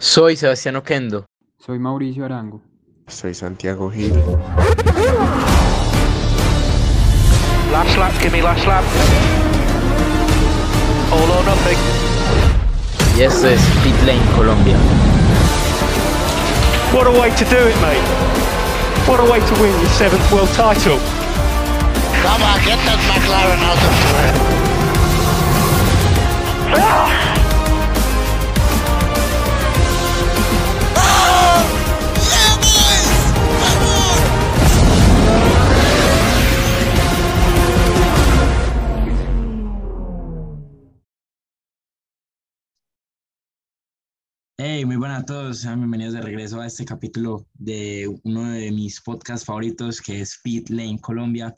Soy Sebastián Oquendo. Soy Mauricio Arango. Soy Santiago Gil. Last lap, give me last lap. All or nothing. Y esto es Pit Lane Colombia. What a way to do it, mate. What a way to win your seventh world title. Come on, get that McLaren out of the way. Hey, muy buenas a todos, bienvenidos de regreso a este capítulo de uno de mis podcasts favoritos que es Pit Lane Colombia.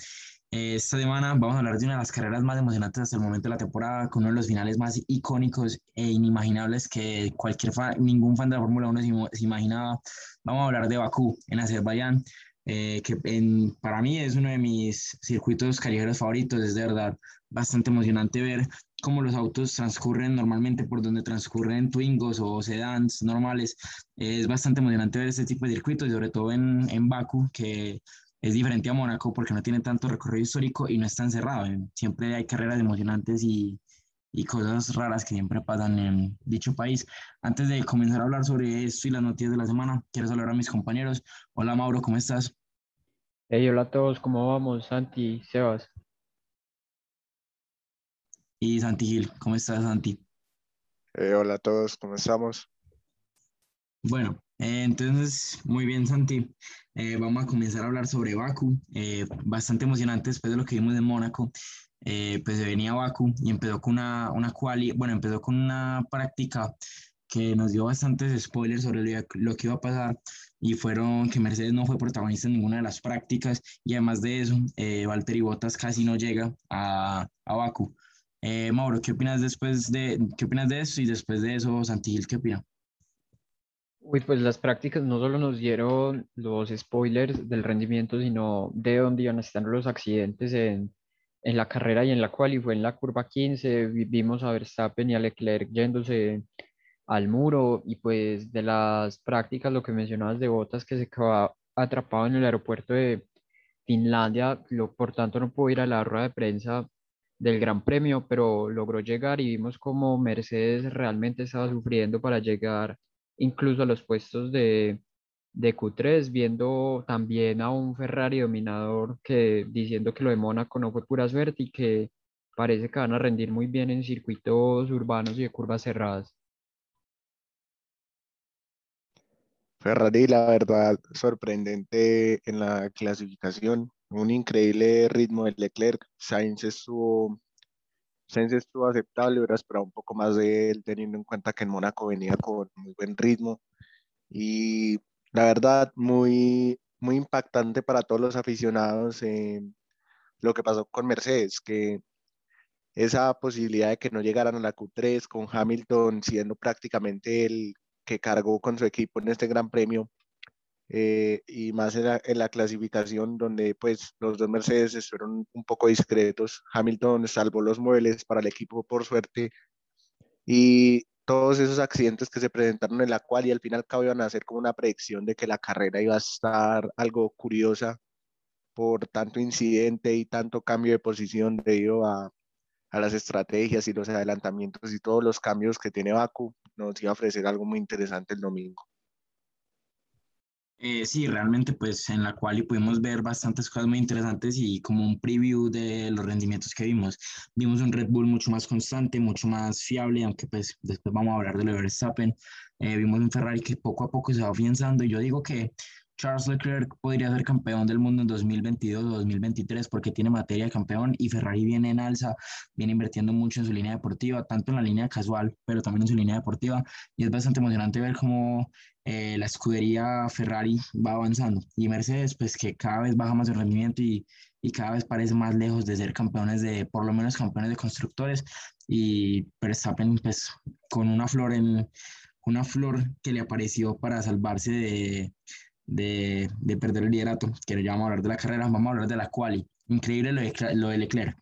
Esta semana vamos a hablar de una de las carreras más emocionantes hasta el momento de la temporada, con uno de los finales más icónicos e inimaginables que cualquier fan, ningún fan de la Fórmula 1 se, imaginaba. Vamos a hablar de Bakú en Azerbaiyán, eh, que en, para mí es uno de mis circuitos callejeros favoritos, es de verdad bastante emocionante ver cómo los autos transcurren normalmente por donde transcurren Twingos o sedans normales. Es bastante emocionante ver este tipo de circuitos, sobre todo en, en Baku, que es diferente a Mónaco porque no tiene tanto recorrido histórico y no está encerrado. Siempre hay carreras emocionantes y, y cosas raras que siempre pasan en dicho país. Antes de comenzar a hablar sobre esto y las noticias de la semana, quiero saludar a mis compañeros. Hola Mauro, ¿cómo estás? Hey, hola a todos, ¿cómo vamos? Santi, Sebas. Y Santi Gil, ¿cómo estás, Santi? Eh, hola a todos, ¿cómo estamos? Bueno, eh, entonces, muy bien, Santi. Eh, vamos a comenzar a hablar sobre Baku. bastante emocionante después de lo que vimos en Mónaco. pues se venía Baku y empezó con una, una quali, bueno, empezó con una práctica que nos dio bastantes spoilers sobre lo, que iba a pasar y fueron que Mercedes no fue protagonista en ninguna de las prácticas y además de eso, Valtteri Bottas casi no llega a, a Baku. Eh, Mauro, ¿qué opinas después de, qué opinas de eso? Y después de eso, Santigil, ¿qué opina? Uy, pues las prácticas no solo nos dieron los spoilers del rendimiento, sino de dónde iban a estar los accidentes en, en la carrera y en la cual, y fue en la curva 15, vimos a Verstappen y a Leclerc yéndose al muro, y pues de las prácticas, lo que mencionabas de Botas, que se quedó atrapado en el aeropuerto de Finlandia, lo, por tanto no pudo ir a la rueda de prensa del Gran Premio, pero logró llegar y vimos como Mercedes realmente estaba sufriendo para llegar incluso a los puestos de, de Q3, viendo también a un Ferrari dominador que diciendo que lo de Mónaco no fue pura suerte y que parece que van a rendir muy bien en circuitos urbanos y de curvas cerradas. Ferrari, la verdad, sorprendente en la clasificación un increíble ritmo de Leclerc. Sainz estuvo, Sainz estuvo aceptable, hubiera esperado un poco más de él, teniendo en cuenta que en Mónaco venía con muy buen ritmo. Y la verdad, muy, muy impactante para todos los aficionados lo que pasó con Mercedes, que esa posibilidad de que no llegaran a la Q3 con Hamilton siendo prácticamente el que cargó con su equipo en este gran premio, eh, y más en la, clasificación donde pues los dos Mercedes estuvieron un poco discretos. Hamilton salvó los muebles para el equipo por suerte y todos esos accidentes que se presentaron en la cual y al final cabo iban a ser como una predicción de que la carrera iba a estar algo curiosa por tanto incidente y tanto cambio de posición debido a, a las estrategias y los adelantamientos y todos los cambios que tiene Baku, nos iba a ofrecer algo muy interesante el domingo. Eh, sí, realmente pues en la cual pudimos ver bastantes cosas muy interesantes y como un preview de los rendimientos que vimos. Vimos un Red Bull mucho más constante, mucho más fiable, aunque pues después vamos a hablar de lo de Verstappen. Eh, vimos un Ferrari que poco a poco se va afianzando y yo digo que Charles Leclerc podría ser campeón del mundo en 2022 o 2023 porque tiene materia de campeón y Ferrari viene en alza, viene invirtiendo mucho en su línea deportiva, tanto en la línea casual, pero también en su línea deportiva. Y es bastante emocionante ver cómo eh, la escudería Ferrari va avanzando. Y Mercedes, pues que cada vez baja más su rendimiento y, y cada vez parece más lejos de ser campeones de, por lo menos campeones de constructores. Y Verstappen, pues con una flor en una flor que le apareció para salvarse de, de, de, perder el liderato, que ya vamos a hablar de la carrera, vamos a hablar de la quali. Increíble lo de, lo de Leclerc.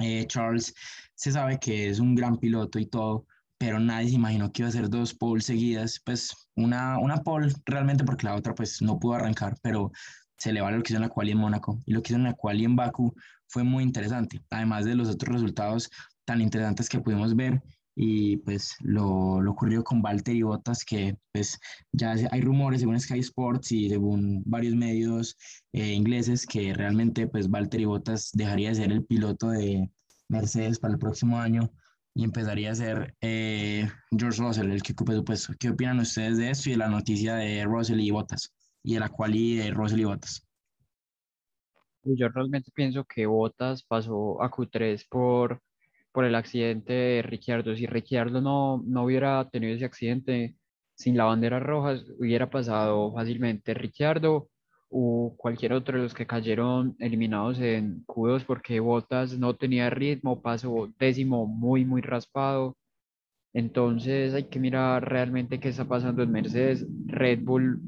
Eh, Charles se sabe que es un gran piloto y todo, pero nadie se imaginó que iba a ser dos poles seguidas, pues una, una pole realmente porque la otra pues no pudo arrancar, pero se le vale lo que hizo en la quali en Mónaco y lo que hizo en la quali en Baku fue muy interesante, además de los otros resultados tan interesantes que pudimos ver y pues lo, lo ocurrió con Valtteri Bottas que pues ya hay rumores según Sky Sports y según varios medios eh, ingleses que realmente pues Valtteri Bottas dejaría de ser el piloto de Mercedes para el próximo año y empezaría a ser eh, George Russell el que ocupe su puesto. ¿Qué opinan ustedes de esto y de la noticia de Russell y Bottas y de la quali de Russell y Bottas? Yo realmente pienso que Bottas pasó a Q3 por por el accidente de Ricciardo. Si Ricciardo no, no hubiera tenido ese accidente sin la bandera roja, hubiera pasado fácilmente Ricciardo o cualquier otro de los que cayeron eliminados en Q2 porque Bottas no tenía ritmo, pasó décimo muy, muy raspado. Entonces hay que mirar realmente qué está pasando en Mercedes. Red Bull,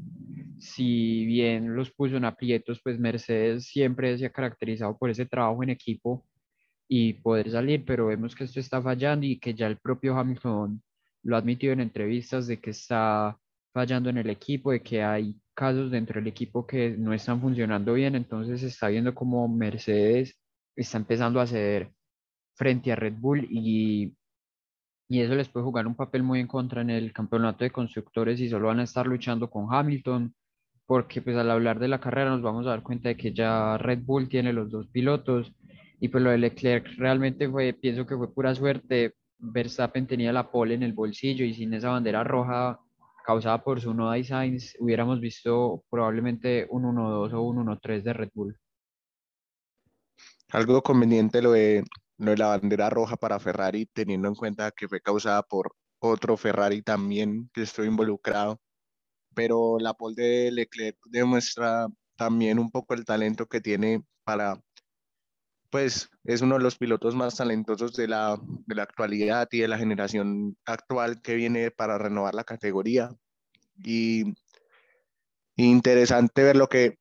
si bien los puso en aprietos, pues Mercedes siempre se ha caracterizado por ese trabajo en equipo y poder salir, pero vemos que esto está fallando y que ya el propio Hamilton lo ha admitido en entrevistas de que está fallando en el equipo, de que hay casos dentro del equipo que no están funcionando bien, entonces se está viendo como Mercedes está empezando a ceder frente a Red Bull y, y eso les puede jugar un papel muy en contra en el campeonato de constructores y solo van a estar luchando con Hamilton, porque pues al hablar de la carrera nos vamos a dar cuenta de que ya Red Bull tiene los dos pilotos y pues lo de Leclerc realmente fue, pienso que fue pura suerte. Verstappen tenía la pole en el bolsillo y sin esa bandera roja causada por su noda y Sainz, hubiéramos visto probablemente un 1-2 o un 1-3 de Red Bull. Algo conveniente lo de, lo de la bandera roja para Ferrari, teniendo en cuenta que fue causada por otro Ferrari también que estuvo involucrado. Pero la pole de Leclerc demuestra también un poco el talento que tiene para pues es uno de los pilotos más talentosos de la, de la actualidad y de la generación actual que viene para renovar la categoría. Y, interesante ver lo que,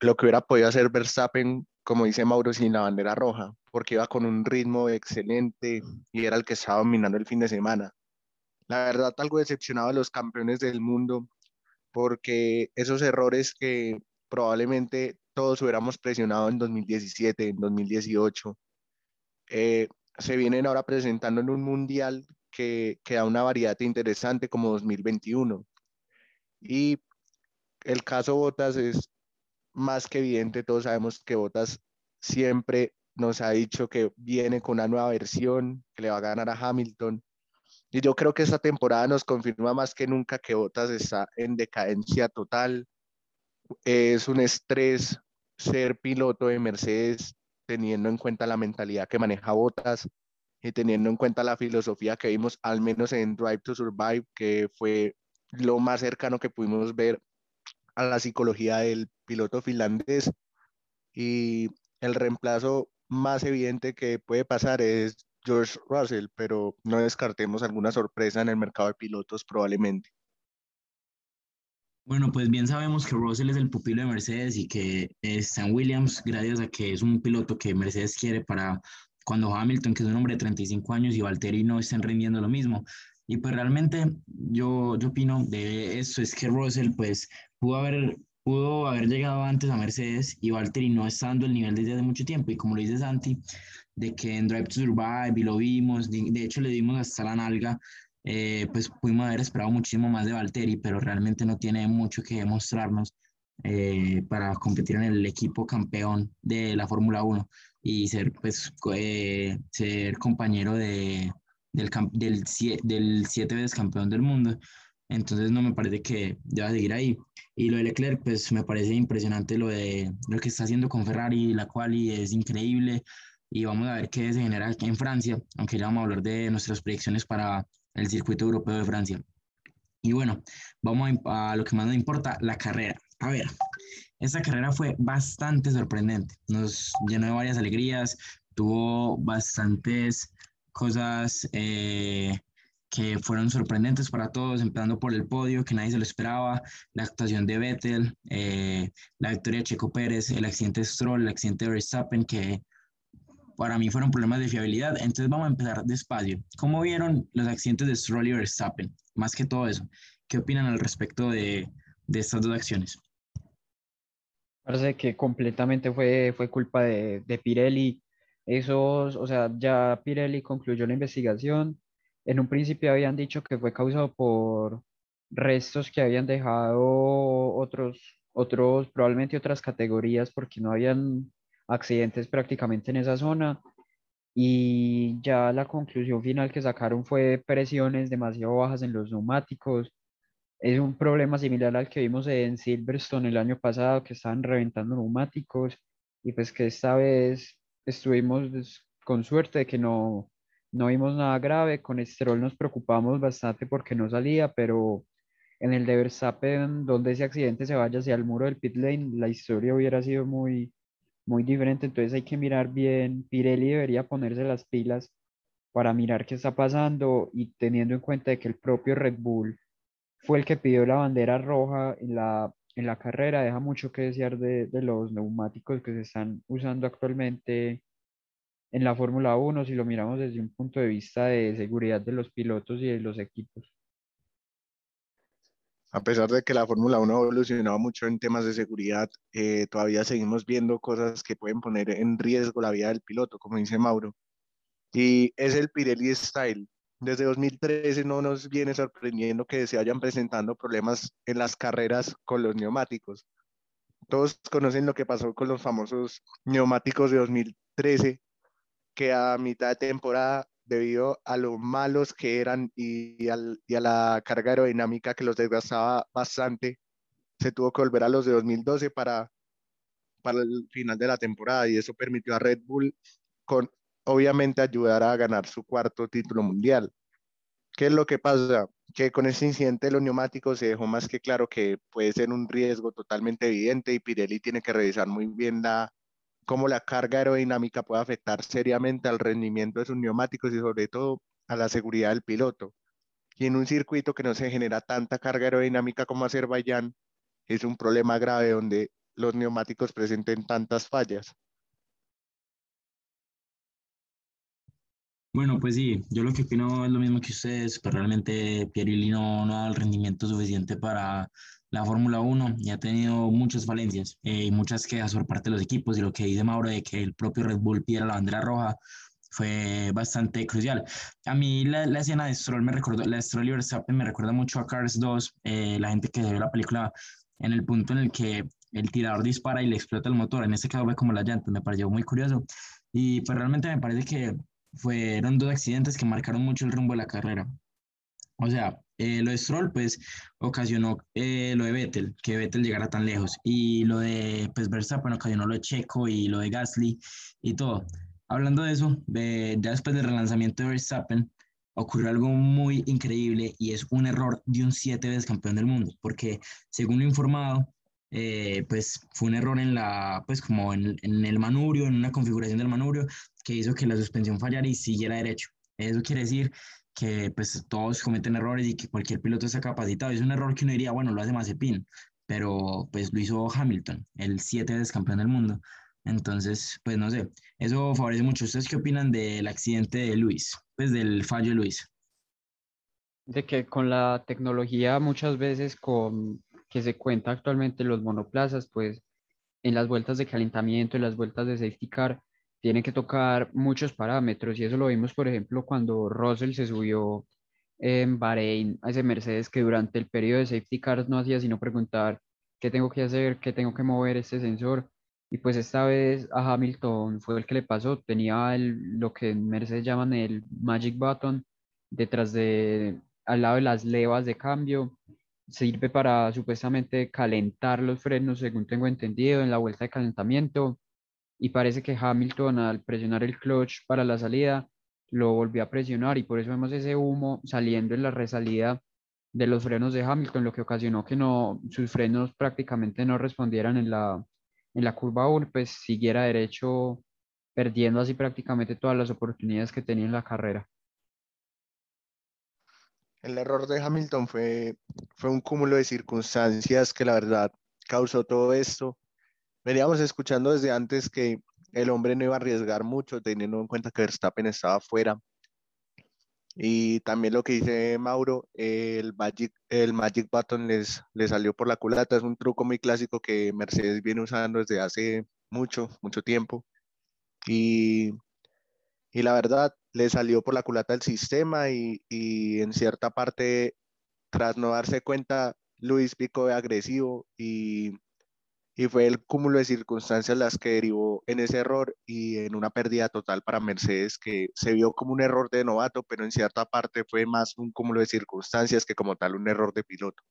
lo que hubiera podido hacer Verstappen, como dice Mauro, sin la bandera roja, porque iba con un ritmo excelente y era el que estaba dominando el fin de semana. La verdad, algo decepcionado a los campeones del mundo, porque esos errores que probablemente todos hubiéramos presionado en 2017, en 2018. Eh, se vienen ahora presentando en un mundial que, que da una variedad interesante como 2021. Y el caso Botas es más que evidente, todos sabemos que Botas siempre nos ha dicho que viene con una nueva versión, que le va a ganar a Hamilton. Y yo creo que esta temporada nos confirma más que nunca que Botas está en decadencia total. Es un estrés ser piloto de Mercedes teniendo en cuenta la mentalidad que maneja Botas y teniendo en cuenta la filosofía que vimos al menos en Drive to Survive, que fue lo más cercano que pudimos ver a la psicología del piloto finlandés. Y el reemplazo más evidente que puede pasar es George Russell, pero no descartemos alguna sorpresa en el mercado de pilotos probablemente. Bueno, pues bien sabemos que Russell es el pupilo de Mercedes y que Stan Williams, gracias a que es un piloto que Mercedes quiere para cuando Hamilton, que es un hombre de 35 años, y Valtteri no estén rindiendo lo mismo. Y pues realmente yo, yo opino de eso, es que Russell pues pudo haber, pudo haber llegado antes a Mercedes y Valtteri no está dando el nivel desde hace mucho tiempo. Y como lo dice Santi, de que en Drive to Survive y lo vimos, de, de hecho le dimos hasta la nalga eh, pues pudimos haber esperado muchísimo más de Valtteri, pero realmente no tiene mucho que demostrarnos eh, para competir en el equipo campeón de la Fórmula 1 y ser, pues, eh, ser compañero de, del, del, del siete veces campeón del mundo. Entonces no me parece que deba seguir ahí. Y lo de Leclerc, pues me parece impresionante lo de lo que está haciendo con Ferrari, la cual es increíble. Y vamos a ver qué se genera aquí en Francia, aunque ya vamos a hablar de nuestras predicciones para el circuito europeo de Francia. Y bueno, vamos a, lo que más nos importa, la carrera. A ver, esta carrera fue bastante sorprendente, nos llenó de varias alegrías, tuvo bastantes cosas eh, que fueron sorprendentes para todos, empezando por el podio, que nadie se lo esperaba, la actuación de Vettel, eh, la victoria de Checo Pérez, el accidente de Stroll, el accidente de Verstappen, que para mí fueron problemas de fiabilidad. Entonces vamos a empezar despacio. ¿Cómo vieron los accidentes de Stroll y Verstappen? Más que todo eso. ¿Qué opinan al respecto de, de estas dos acciones? Parece que completamente fue, fue culpa de, de Pirelli. Esos, o sea, ya Pirelli concluyó la investigación. En un principio habían dicho que fue causado por restos que habían dejado otros, otros, probablemente otras categorías, porque no habían accidentes prácticamente en esa zona. Y ya la conclusión final que sacaron fue presiones demasiado bajas en los neumáticos. Es un problema similar al que vimos en Silverstone el año pasado, que estaban reventando neumáticos y pues que esta vez estuvimos pues, con suerte de que no, no vimos nada grave. Con Stroll nos preocupamos bastante porque no salía, pero en el de Verstappen, donde ese accidente se vaya hacia el muro del pit lane, la historia hubiera sido muy, muy diferente. Entonces hay que mirar bien. Pirelli debería ponerse las pilas para mirar qué está pasando y teniendo en cuenta de que el propio Red Bull fue el que pidió la bandera roja en la, en la carrera, deja mucho que desear de, de los neumáticos que se están usando actualmente en la Fórmula 1 si lo miramos desde un punto de vista de seguridad de los pilotos y de los equipos. A pesar de que la Fórmula 1 ha evolucionado mucho en temas de seguridad, eh, todavía seguimos viendo cosas que pueden poner en riesgo la vida del piloto, como dice Mauro. Y es el Pirelli Style. Desde 2013 no nos viene sorprendiendo que se vayan presentando problemas en las carreras con los neumáticos. Todos conocen lo que pasó con los famosos neumáticos de 2013, que a mitad de temporada debido a lo malos que eran y, a la carga aerodinámica que los desgastaba bastante, se tuvo que volver a los de 2012 para, para el final de la temporada y eso permitió a Red Bull con obviamente ayudar a ganar su cuarto título mundial. ¿Qué es lo que pasa? Que con ese incidente de los neumáticos se dejó más que claro que puede ser un riesgo totalmente evidente y Pirelli tiene que revisar muy bien la, cómo la carga aerodinámica puede afectar seriamente al rendimiento de sus neumáticos y sobre todo a la seguridad del piloto. Y en un circuito que no se genera tanta carga aerodinámica como Azerbaiyán, es un problema grave donde los neumáticos presenten tantas fallas. Bueno, pues sí, yo lo que opino es lo mismo que ustedes, pero realmente Pirelli no, no da el rendimiento suficiente para la Fórmula 1 y ha tenido muchas falencias eh, y muchas quejas por parte de los equipos y lo que dice Mauro de que el propio Red Bull pidiera la bandera roja fue bastante crucial. A mí la, la escena de Stroll me recordó, la Stroll y Verstappen me recuerda mucho a Cars 2, eh, la gente que vio la película en el punto en el que el tirador dispara y le explota el motor, en este caso fue como la llanta, me pareció muy curioso y pues realmente me parece que fueron dos accidentes que marcaron mucho el rumbo de la carrera. O sea, eh, lo de Stroll, pues, ocasionó eh, lo de Vettel, que Vettel llegara tan lejos. Y lo de, pues, Verstappen ocasionó lo de Checo y lo de Gasly y todo. Hablando de eso, ya después del relanzamiento de Verstappen, ocurrió algo muy increíble y es un error de un siete veces campeón del mundo, porque según lo informado, eh, pues fue un error en la, pues como en, en, el manubrio, en una configuración del manubrio, que hizo que la suspensión fallara y siguiera derecho. Eso quiere decir que pues todos cometen errores y que cualquier piloto está capacitado. Es un error que uno diría, bueno, lo hace Mazepin, pero pues lo hizo Hamilton, el siete veces campeón del mundo. Entonces, pues no sé, eso favorece mucho. ¿Ustedes qué opinan del accidente de Luis? Pues del fallo de Luis. De que con la tecnología muchas veces con que se cuenta actualmente los monoplazas, pues en las vueltas de calentamiento, en las vueltas de safety car, tiene que tocar muchos parámetros y eso lo vimos, por ejemplo, cuando Russell se subió en Bahrein a ese Mercedes que durante el periodo de safety cars no hacía sino preguntar qué tengo que hacer, qué tengo que mover este sensor. Y pues esta vez a Hamilton fue el que le pasó, tenía el, lo que en Mercedes llaman el magic button detrás de, al lado de las levas de cambio. Sirve para supuestamente calentar los frenos, según tengo entendido, en la vuelta de calentamiento y parece que Hamilton al presionar el clutch para la salida lo volvió a presionar y por eso vemos ese humo saliendo en la resalida de los frenos de Hamilton, lo que ocasionó que no, sus frenos prácticamente no respondieran en la, en la curva 1, pues siguiera derecho, perdiendo así prácticamente todas las oportunidades que tenía en la carrera. El error de Hamilton fue, fue un cúmulo de circunstancias que la verdad causó todo esto veníamos escuchando desde antes que el hombre no iba a arriesgar mucho, teniendo en cuenta que Verstappen estaba fuera. Y también lo que dice Mauro, el Magic, el Magic Button les, les salió por la culata. Es un truco muy clásico que Mercedes viene usando desde hace mucho, mucho tiempo. Y, y la verdad, le salió por la culata el sistema y, y en cierta parte, tras no darse cuenta, Luis picó de agresivo y y fue el cúmulo de circunstancias las que derivó en ese error y en una pérdida total para Mercedes que se vio como un error de novato, pero en cierta parte fue más un cúmulo de circunstancias que como tal un error de piloto.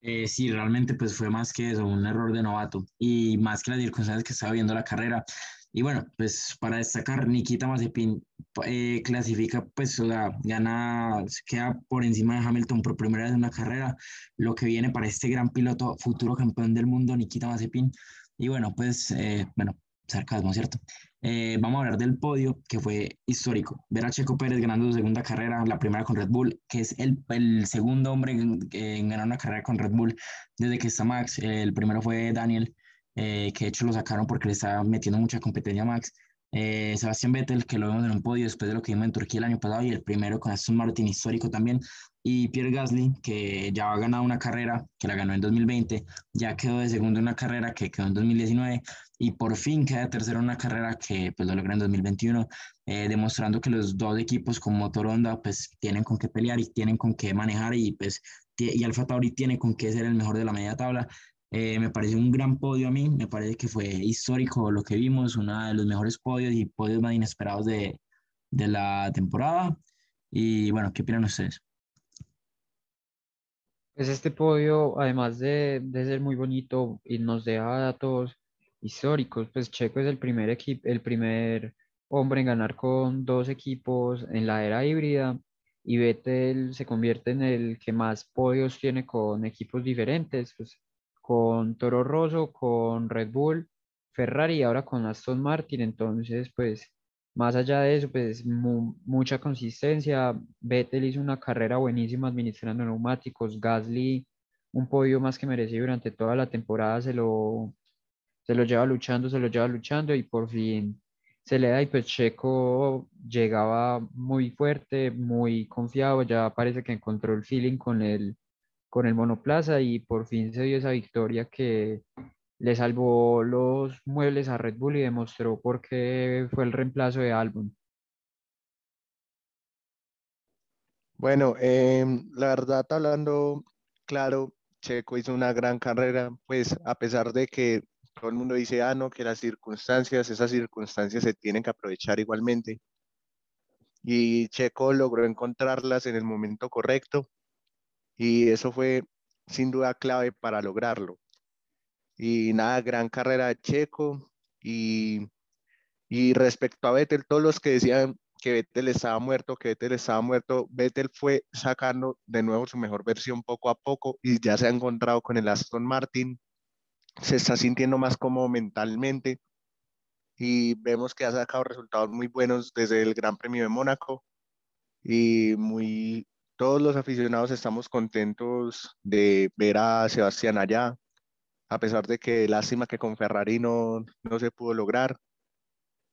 Eh, sí, realmente pues fue más que eso, un error de novato y más que las circunstancias que estaba viendo la carrera. Y bueno, pues para destacar, Nikita Mazepin eh, clasifica, pues, o sea, gana, queda por encima de Hamilton por primera vez en una carrera, lo que viene para este gran piloto, futuro campeón del mundo, Nikita Mazepin. Y bueno, pues, eh, bueno, sarcasmo, ¿cierto? Eh, vamos a hablar del podio, que fue histórico. Ver a Checo Pérez ganando su segunda carrera, la primera con Red Bull, que es el, el segundo hombre en, en, ganar una carrera con Red Bull desde que está Max. el primero fue Daniel eh, que de hecho lo sacaron porque le estaba metiendo mucha competencia a Max. Eh, Sebastián Vettel, que lo vemos en un podio después de lo que vimos en Turquía el año pasado, y el primero con Aston Martin histórico también. Y Pierre Gasly, que ya ha ganado una carrera, que la ganó en 2020, ya quedó de segundo en una carrera que quedó en 2019, y por fin queda de tercero en una carrera que pues lo logra en 2021, eh, demostrando que los dos equipos con motor Honda pues tienen con qué pelear y tienen con qué manejar, y pues y Alfa Tauri tiene con qué ser el mejor de la media tabla. Eh, me parece un gran podio a mí, me parece que fue histórico lo que vimos, uno de los mejores podios y podios más inesperados de, de la temporada. Y bueno, ¿qué opinan ustedes? Pues este podio, además de, de, ser muy bonito y nos deja datos históricos, pues Checo es el primer el primer hombre en ganar con dos equipos en la era híbrida y Vettel se convierte en el que más podios tiene con equipos diferentes, pues con Toro Rosso, con Red Bull, Ferrari y ahora con Aston Martin. Entonces, pues, más allá de eso, pues, mucha consistencia. Vettel hizo una carrera buenísima administrando neumáticos. Gasly, un podio más que merecido durante toda la temporada, se lo, se lo lleva luchando, se lo lleva luchando y por fin se le da. Y pues Checo llegaba muy fuerte, muy confiado, ya parece que encontró el feeling con el con el monoplaza y por fin se dio esa victoria que le salvó los muebles a Red Bull y demostró por qué fue el reemplazo de Albon. Bueno, em, la verdad, hablando claro, Checo hizo una gran carrera, pues a pesar de que todo el mundo dice, ah, no, que las circunstancias, esas circunstancias se tienen que aprovechar igualmente. Y Checo logró encontrarlas en el momento correcto y eso fue sin duda clave para lograrlo. Y nada, gran carrera de Checo. Y, y respecto a Vettel, todos los que decían que Vettel estaba muerto, que Vettel estaba muerto, Vettel fue sacando de nuevo su mejor versión poco a poco y ya se ha encontrado con el Aston Martin, se está sintiendo más cómodo mentalmente y vemos que ha sacado resultados muy buenos desde el Gran Premio de Mónaco y muy todos los aficionados estamos contentos de ver a Sebastián allá, a pesar de que lástima que con Ferrari no, no se pudo lograr.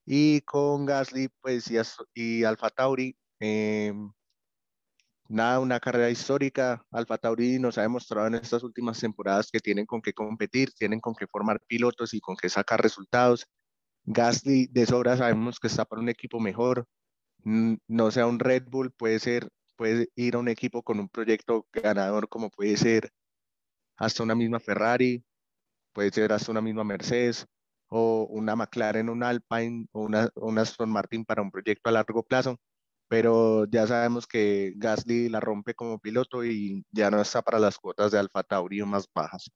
Y con Gasly pues, y, y Alfa Tauri, em, nada, una carrera histórica. Alfa Tauri nos ha demostrado en estas últimas temporadas que tienen con qué competir, tienen con qué formar pilotos y con qué sacar resultados. Gasly de sobra sabemos que está para un equipo mejor, no sea un Red Bull, puede ser puede ir a un equipo con un proyecto ganador como puede ser hasta una misma Ferrari, puede ser hasta una misma Mercedes o una McLaren, un Alpine o una, una Aston Martin para un proyecto a largo plazo, pero ya sabemos que Gasly la rompe como piloto y ya no está para las cuotas de Alfa Tauri más bajas.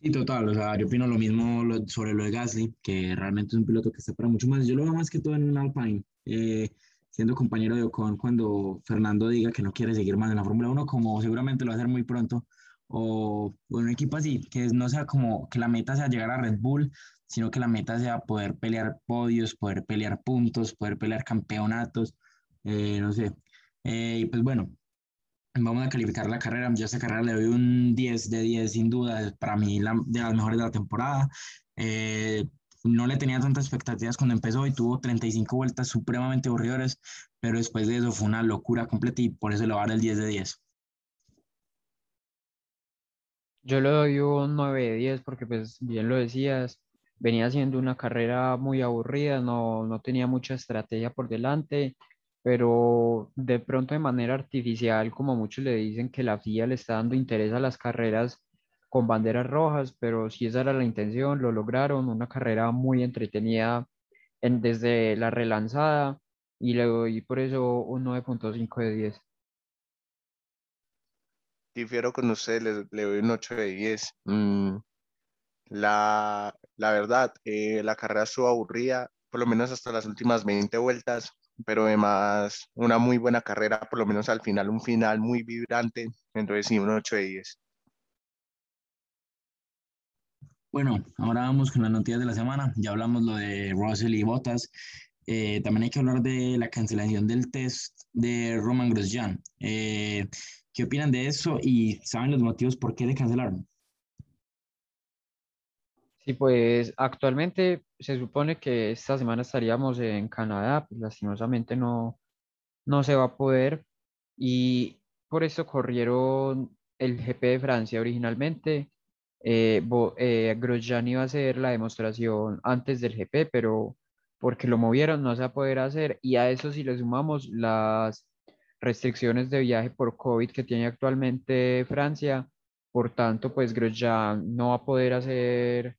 Sí, total, o sea, yo opino lo mismo sobre lo de Gasly, que realmente es un piloto que está para mucho más. Yo lo veo más que todo en un Alpine. Eh, siendo compañero de Ocon cuando Fernando diga que no quiere seguir más en la Fórmula 1, como seguramente lo va a hacer muy pronto, o, un equipo así, que no sea como que la meta sea llegar a Red Bull, sino que la meta sea poder pelear podios, poder pelear puntos, poder pelear campeonatos, eh, no sé. Eh, y pues bueno, vamos a calificar la carrera. Yo a esta carrera le doy un 10 de 10 sin duda, para mí la, de las mejores de la temporada. Eh, no le tenía tantas expectativas cuando empezó y tuvo 35 vueltas supremamente aburridoras, pero después de eso fue una locura completa y por eso le va a dar el 10 de 10. Yo le doy un 9 de 10 porque pues bien lo decías, venía siendo una carrera muy aburrida, no, no tenía mucha estrategia por delante, pero de pronto de manera artificial, como muchos le dicen que la FIA le está dando interés a las carreras con banderas rojas, pero si esa era la intención, lo lograron, una carrera muy entretenida en, desde la relanzada y le doy por eso un 9.5 de 10. Difiero con usted, le, le doy un 8 de 10. Mm, la, la verdad, eh, la carrera estuvo aburrida, por lo menos hasta las últimas 20 vueltas, pero además una muy buena carrera, por lo menos al final, un final muy vibrante, entonces sí, un 8 de 10. Bueno, ahora vamos con las noticias de la semana. Ya hablamos lo de Russell y Bottas. Eh, también hay que hablar de la cancelación del test de Roman Grosjean. Eh, ¿Qué opinan de eso y saben los motivos por qué le cancelaron? Sí, pues actualmente se supone que esta semana estaríamos en Canadá, pues lastimosamente no, no se va a poder y por eso corrieron el GP de Francia originalmente eh, eh, Grosjean iba a hacer la demostración antes del GP, pero porque lo movieron no se va a poder hacer. Y a eso si le sumamos las restricciones de viaje por COVID que tiene actualmente Francia, por tanto, pues Grosjean no va a poder hacer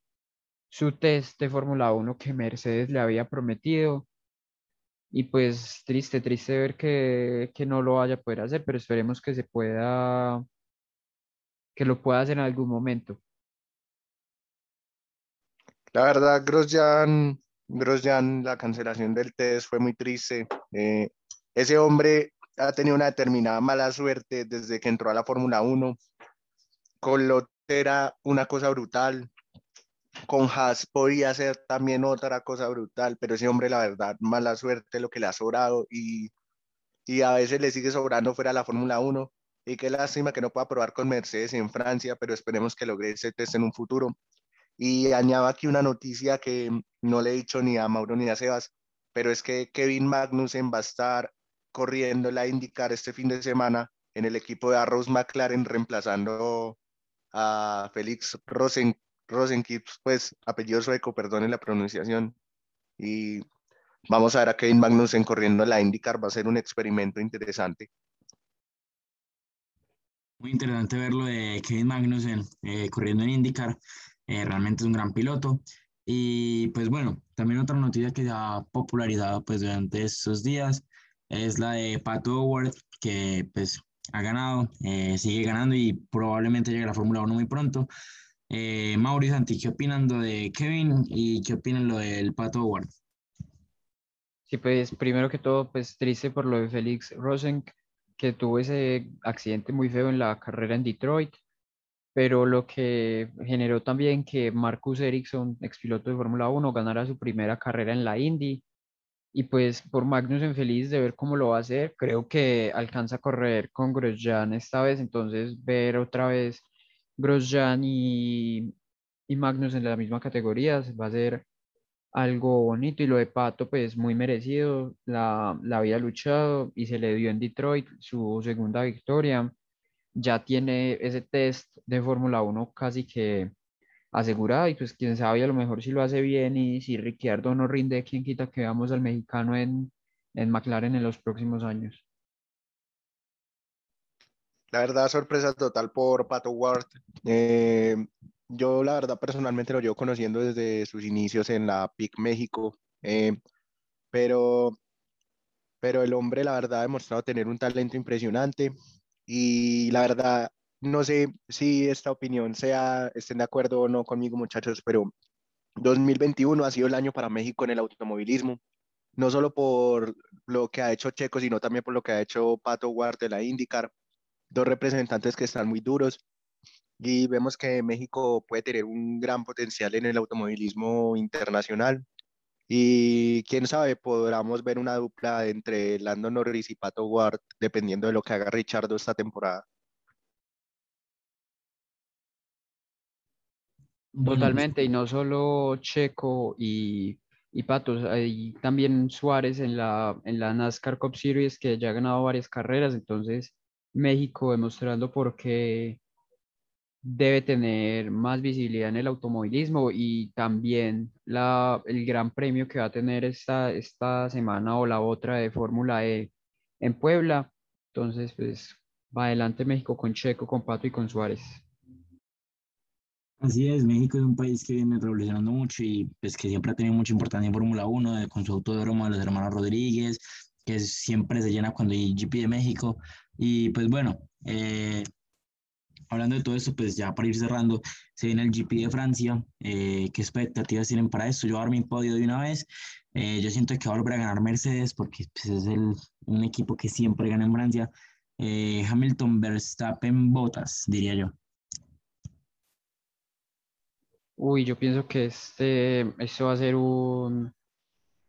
su test de Fórmula 1 que Mercedes le había prometido. Y pues triste, triste ver que, que no lo vaya a poder hacer, pero esperemos que se pueda, que lo pueda hacer en algún momento. La verdad, Grosjean, Grosjean, la cancelación del test fue muy triste. Eh, ese hombre ha tenido una determinada mala suerte desde que entró a la Fórmula 1. Con Lotte era una cosa brutal. Con Haas podía ser también otra cosa brutal, pero ese hombre, la verdad, mala suerte lo que le ha sobrado y, y a veces le sigue sobrando fuera de la Fórmula 1. Y qué lástima que no pueda probar con Mercedes en Francia, pero esperemos que logre ese test en un futuro. Y añado aquí una noticia que no le he dicho ni a Mauro ni a Sebas, pero es que Kevin Magnussen va a estar corriendo la IndyCar este fin de semana en el equipo de Arrows McLaren reemplazando a Félix Rosen, pues apellido sueco, en la pronunciación. Y vamos a ver a Kevin Magnussen corriendo la IndyCar, va a ser un experimento interesante. Muy interesante verlo de Kevin Magnussen eh, corriendo en IndyCar. Eh, realmente es un gran piloto. Y pues bueno, también otra noticia que se ha popularizado pues durante estos días es la de Pat Howard, que pues ha ganado, eh, sigue ganando y probablemente llegue a la Fórmula 1 muy pronto. Eh, Santi, ¿qué opinan lo de Kevin y qué opinan lo del Pat Howard? Sí, pues primero que todo, pues triste por lo de Félix Rosen, que tuvo ese accidente muy feo en la carrera en Detroit pero lo que generó también que Marcus Ericsson, expiloto de Fórmula 1, ganara su primera carrera en la Indy. Y pues por Magnussen feliz de ver cómo lo va a hacer, creo que alcanza a correr con Grosjean esta vez, entonces ver otra vez Grosjean y, y Magnus en la misma categoría va a ser algo bonito y lo de Pato pues muy merecido, la, la había luchado y se le dio en Detroit su segunda victoria ya tiene ese test de Fórmula 1 casi que asegurado y pues quién sabe a lo mejor si lo hace bien y si Ricciardo no rinde, quién quita que veamos al mexicano en, en McLaren en los próximos años. La verdad, sorpresa total por Pato Ward. Eh, yo la verdad personalmente lo llevo conociendo desde sus inicios en la PIC México, eh, pero, pero el hombre la verdad ha demostrado tener un talento impresionante. Y la verdad, no sé si esta opinión sea, estén de acuerdo o no conmigo, muchachos, pero 2021 ha sido el año para México en el automovilismo, no solo por lo que ha hecho Checo, sino también por lo que ha hecho Pato Ward de la IndyCar, dos representantes que están muy duros y vemos que México puede tener un gran potencial en el automovilismo internacional Y quién sabe, podríamos ver una dupla entre Lando Norris y Pato Ward, dependiendo de lo que haga Richardo esta temporada. Totalmente, y no solo Checo y, y Patos, hay también Suárez en la, en la NASCAR Cup Series que ya ha ganado varias carreras, entonces México demostrando por qué debe tener más visibilidad en el automovilismo y también la, el gran premio que va a tener esta, esta semana o la otra de Fórmula E en Puebla. Entonces, pues va adelante México con Checo, con Pato y con Suárez. Así es, México es un país que viene revolucionando mucho y pues que siempre ha tenido mucha importancia en Fórmula 1, con su autódromo de los hermanos Rodríguez, que siempre se llena cuando hay GP de México. Y pues bueno, eh, hablando de todo esto, pues ya para ir cerrando, se viene el GP de Francia. Eh, ¿Qué expectativas tienen para esto? Yo voy a dar mi podio de una vez. Eh, yo siento que va a volver a ganar Mercedes porque pues, es el, un equipo que siempre gana en Francia. Hamilton, Verstappen, Bottas, diría yo. Uy, yo pienso que este, esto va a ser un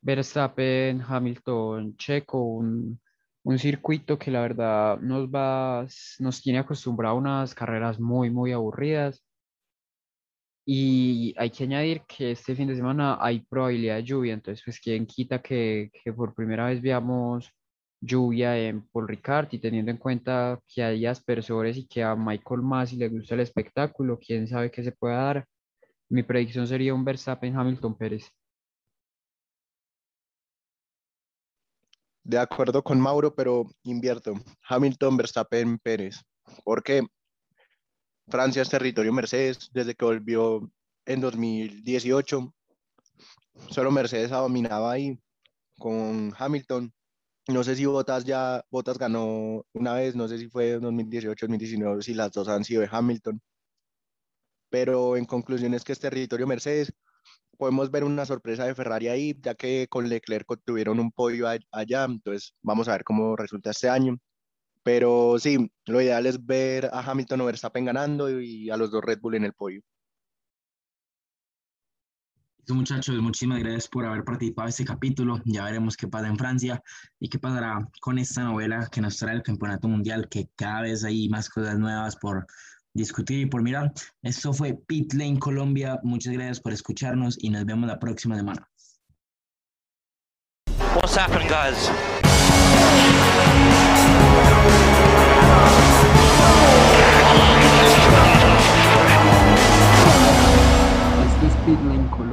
Verstappen, Hamilton, Checo, un, un circuito que la verdad nos va, nos tiene acostumbrado a unas carreras muy, muy aburridas. Y hay que añadir que este fin de semana hay probabilidad de lluvia, entonces pues quién quita que, que por primera vez veamos lluvia en Paul Ricard y teniendo en cuenta que hay aspersores y que a Michael Masi le gusta el espectáculo, quién sabe qué se puede dar. Mi predicción sería un Verstappen Hamilton Pérez. De acuerdo con Mauro, pero invierto. Hamilton Verstappen Pérez. Porque Francia es territorio Mercedes desde que volvió en 2018. Solo Mercedes ha dominado ahí con Hamilton. No sé si Bottas ya, Bottas ganó una vez, no sé si fue en 2018, 2019, si las dos han sido de Hamilton pero en conclusión es que es territorio Mercedes. Podemos ver una sorpresa de Ferrari ahí, ya que con Leclerc tuvieron un podio allá, entonces vamos a ver cómo resulta este año. Pero sí, lo ideal es ver a Hamilton o Verstappen ganando y a los dos Red Bull en el podio. Muchachos, muchísimas gracias por haber participado en este capítulo. Ya veremos qué pasa en Francia y qué pasará con esta novela que nos trae el Campeonato Mundial, que cada vez hay más cosas nuevas por, discutir y por mirar. Esto fue Pitlane Colombia. Muchas gracias por escucharnos y nos vemos la próxima semana. What's happened, guys? Esto es Pit Colombia.